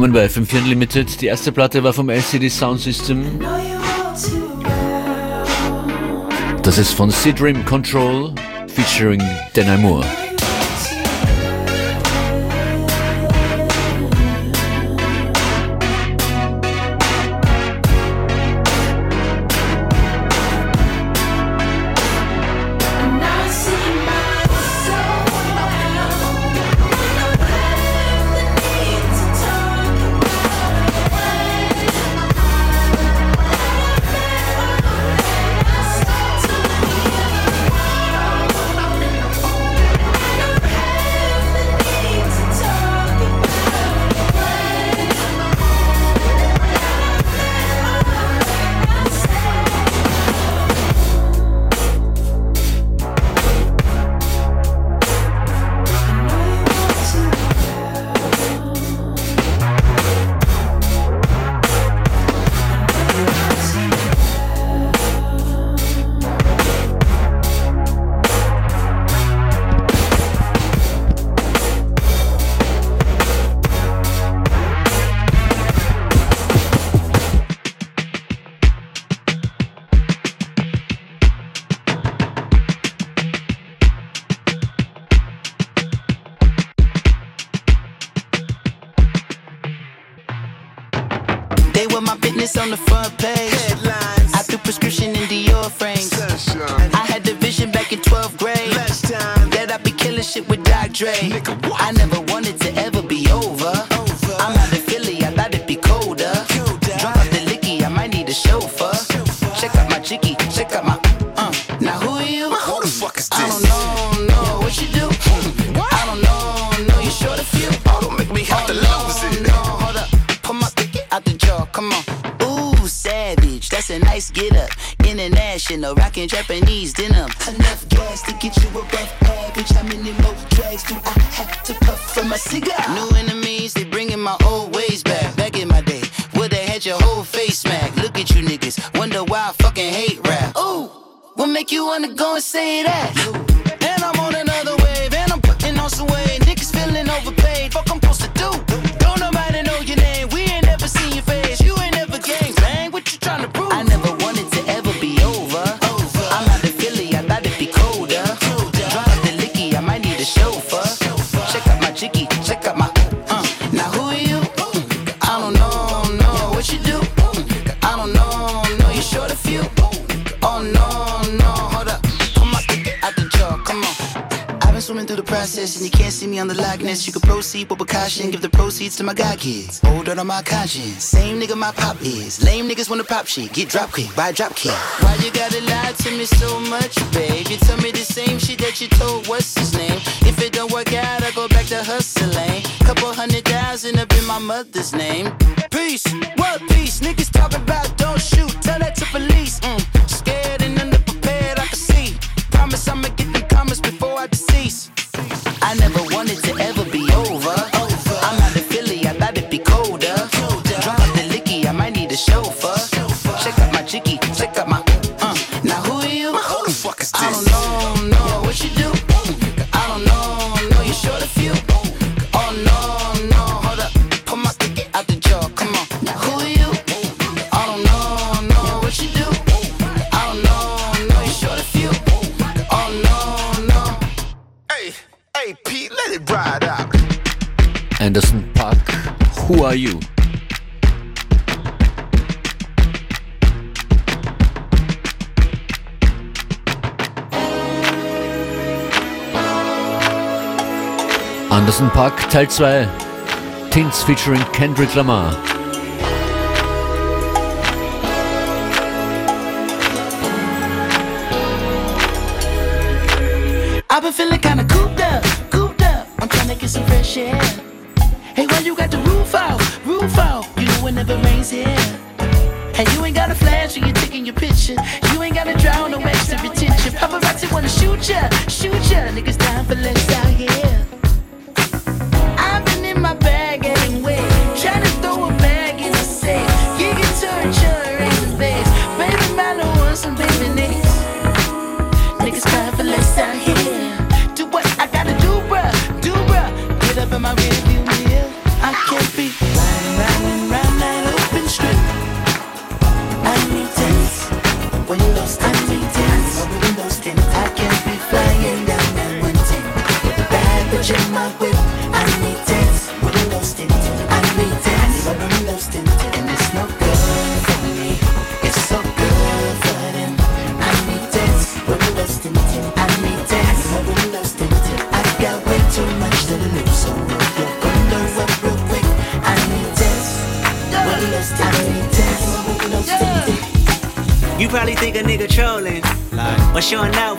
willkommen bei 54 Unlimited. Die erste Platte war vom LCD Sound System. Das ist von C-Dream Control featuring Denai Moore. the show for process, and you can't see me on the likeness. You can proceed with precaution, give the proceeds to my god kids. Old on my conscience, same nigga my pop is. Lame niggas wanna pop shit, get drop quick, buy drop kick. Why you gotta lie to me so much, babe? You tell me the same shit that you told what's his name. If it don't work out, I go back to hustling. Couple hundred thousand up in my mother's name. Peace, what peace? Niggas talking about don't shoot, tell that to police. Mm. Scared and underprepared, I can see. Promise I'ma get the comments before I decease. I never wanted to ever be over. I'm out of Philly, I it'd be colder. Drop the licky, I might need a chauffeur. Who Are You? Anderson .Paak Teil 2 Tints featuring Kendrick Lamar. I've been feeling kinda cooped up, cooped up. I'm trying to get some fresh air. Hey, why you got roof out? You know it never rains here. Hey, you ain't got a flash when you're taking your picture. You ain't gotta draw no extra attention. Paparazzi wanna shoot ya, shoot ya. Niggas dying for less out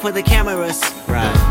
for the cameras.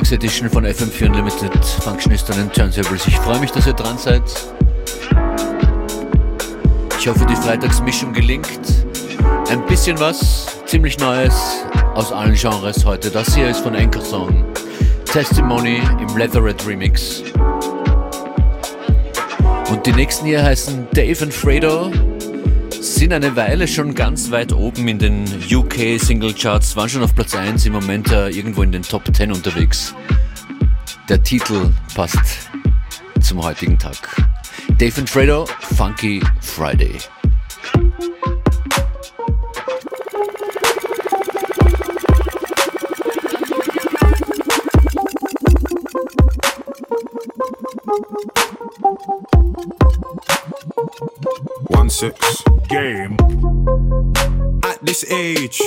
Freitagsedition von FM4 Unlimited Functionist and Turntables. Ich freue mich, dass ihr dran seid. Ich hoffe, die Freitagsmischung gelingt. Ein bisschen was, ziemlich Neues aus allen Genres heute. Das hier ist von Anchor Song. Testimony im Leatherette Remix. Und die nächsten hier heißen Dave and Fredo sind eine Weile schon ganz weit oben in den UK Single Charts, waren schon auf Platz 1, im Moment äh, irgendwo in den Top 10 unterwegs. Der Titel passt zum heutigen Tag. Dave and Fredo, Funky Friday. Six game. At this age,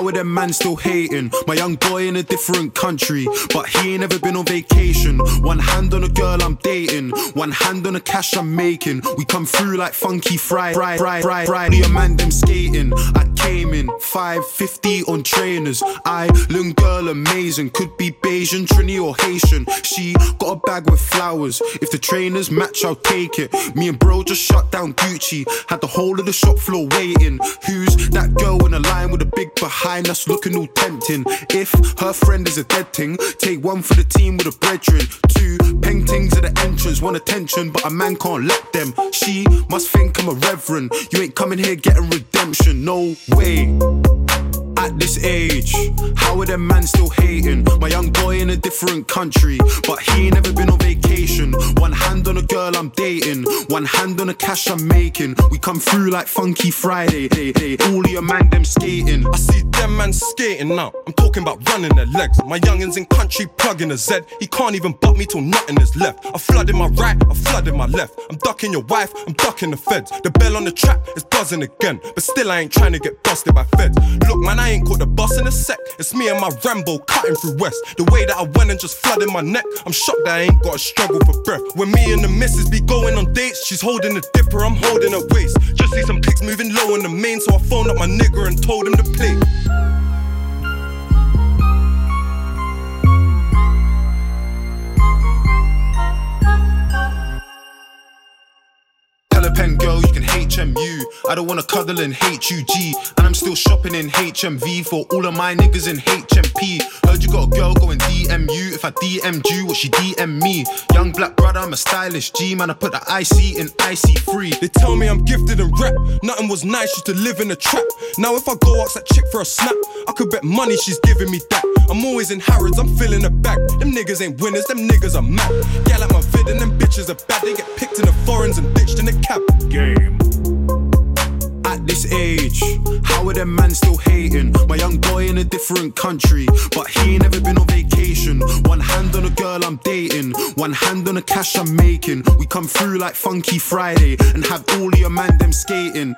how are them man still hating? My young boy in a different country, but he ain't ever been on vacation. One hand on a girl I'm dating, one hand on the cash I'm making. We come through like funky fry, fry, fry, fry, fry. And man them skating. I came in 550 on trainers. Island girl amazing, could be Bajan, Trini or Haitian. She got a bag with flowers. If the trainers match, I'll take it. Me and bro just shut down Gucci, had the whole of the shop floor waiting. Who's that girl in a line with a big behind us looking all tempting? If her friend is a dead thing, take one for the team with a brethren. Two paintings at the entrance, want attention, but a man can't let them. She must think I'm a reverend. You ain't coming here getting redemption, no way at this age. How are them man still hating? My young boy in a different country, but he ain't never been on vacation. One hand on a girl I'm dating, one hand on the cash I'm making. We come through like Funky Friday. Hey, hey, all your man them skating. I see them man skating now. I'm talking about running their legs. My youngins in country plugging a Z. He can't even butt me till nothing is left. I flooded my right, I flooded my left. I'm ducking your wife, I'm ducking the feds. The bell on the trap is buzzing again, but still I ain't trying to get busted by feds. Look, man, I ain't caught the bus in a sec. It's me and my Rambo cutting through West. The way that I went and just flooded my neck. I'm shocked I ain't got a struggle for breath. When me and the missus be going on dates, she's holding a dipper, I'm holding a waist. Just see some pics moving low in the main, so I phoned up my nigga and told him to play. HMU. I don't wanna cuddle in HUG. And I'm still shopping in HMV for all of my niggas in HMP. Heard you got a girl going DMU. If I DM'd you, what she DM me? Young black brother, I'm a stylish G. Man, I put the IC in IC free. They tell me I'm gifted in rap. Nothing was nice, used to live in a trap. Now if I go ask that chick for a snap, I could bet money she's giving me that. I'm always in Harrods, I'm filling the bag. Them niggas ain't winners, them niggas are mad. Yeah, like my vid and them bitches are bad. They get picked in the foreigns and ditched in the cab. Game. At this age, how are them man still hating? My young boy in a different country, but he ain't never been on vacation. One hand on a girl I'm dating, one hand on the cash I'm making. We come through like Funky Friday and have all your man them skating.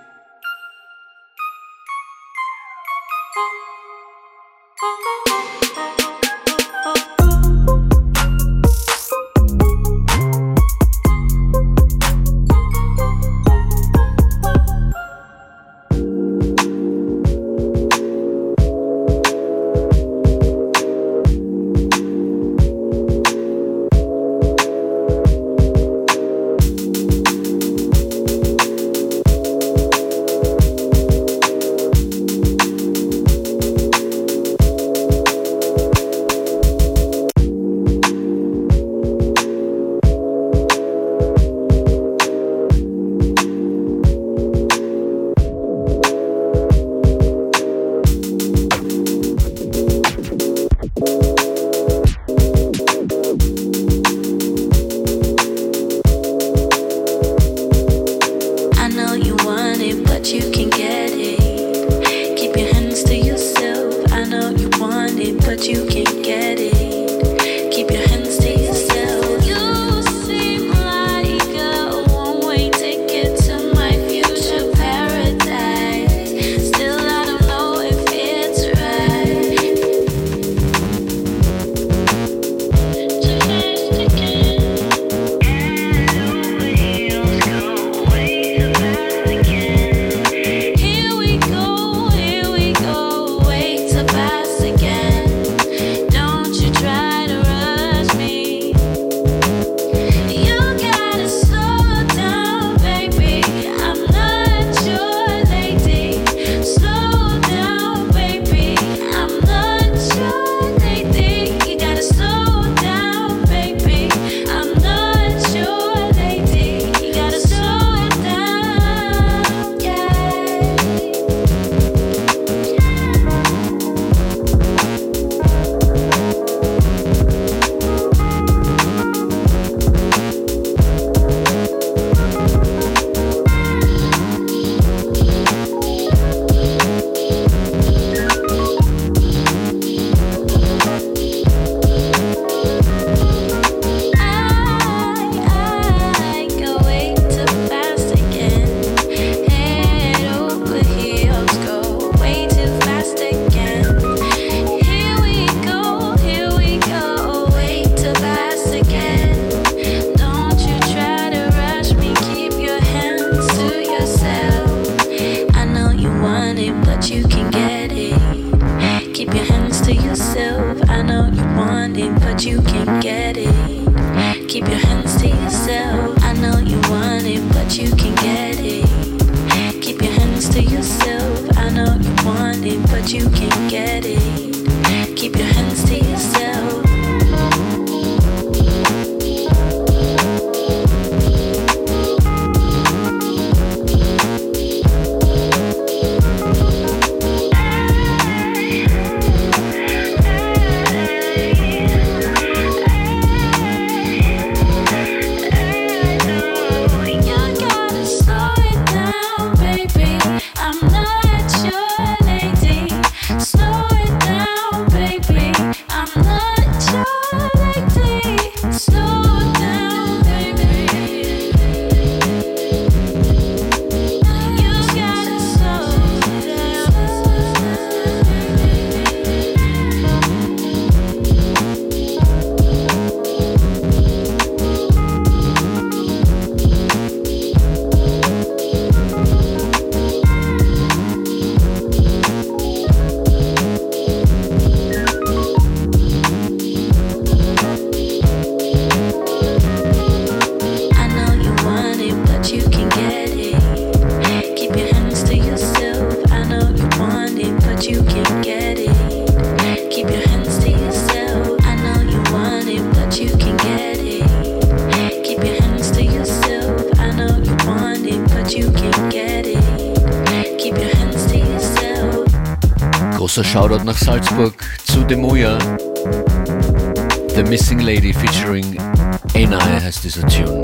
Großer Shoutout nach Salzburg zu Demuya. The Missing Lady featuring Enae heißt dieser Tune.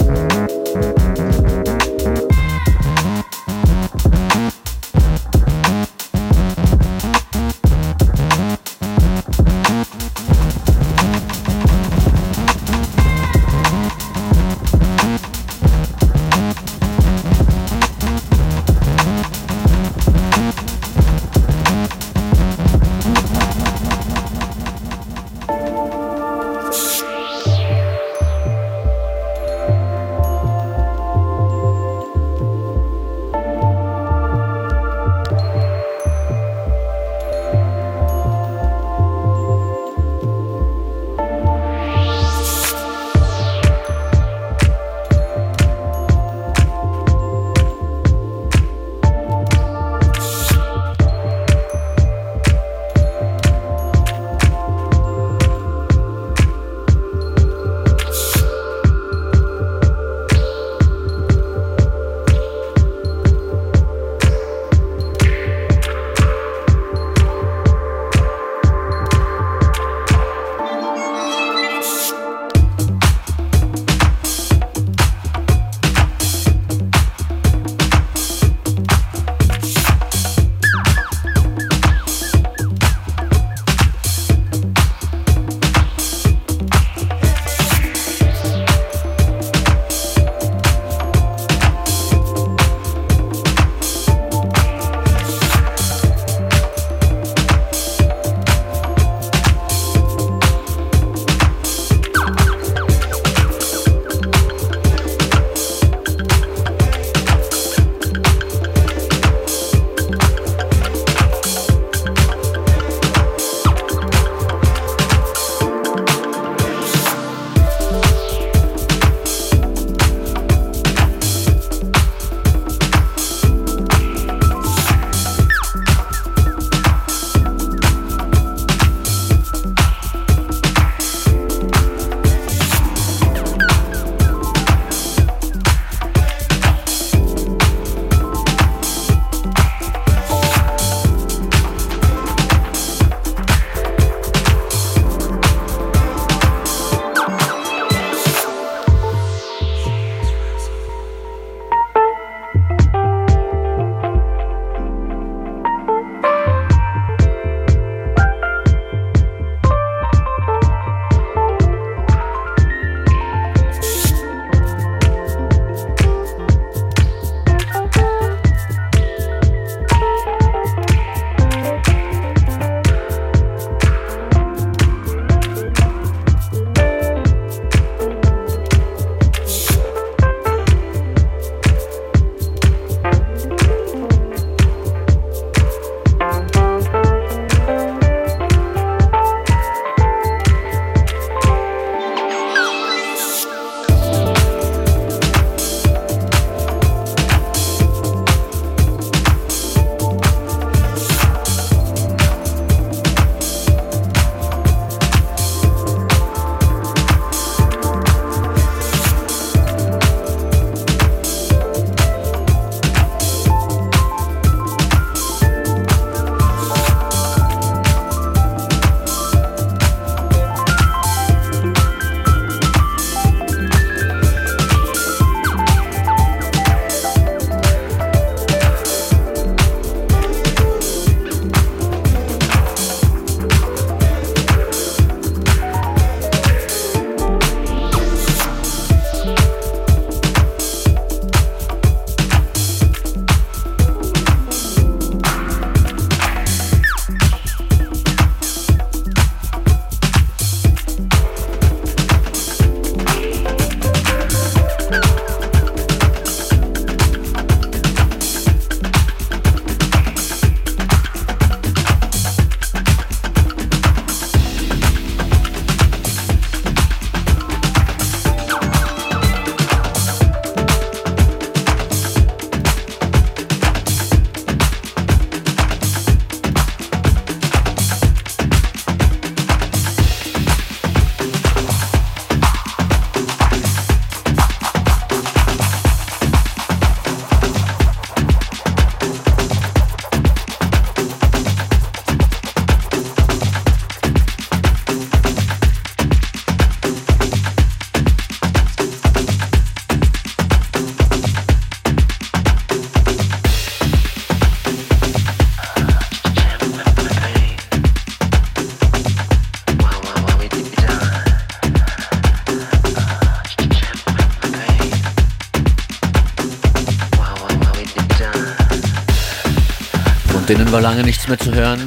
War lange nichts mehr zu hören.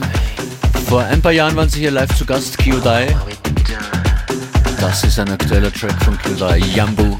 Vor ein paar Jahren waren sie hier live zu Gast, Kyodai. Das ist ein aktueller Track von Kyodai, Yambu.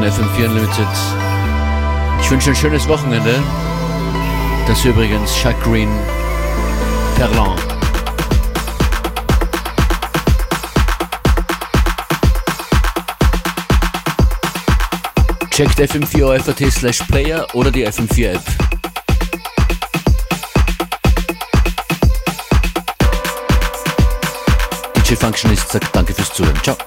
In FM4 Unlimited. Ich wünsche ein schönes Wochenende. Das ist übrigens Jacques Green Perlan. Checkt fm4 slash player oder die FM4 App. DJ Functionist sagt danke fürs Zuhören. Ciao.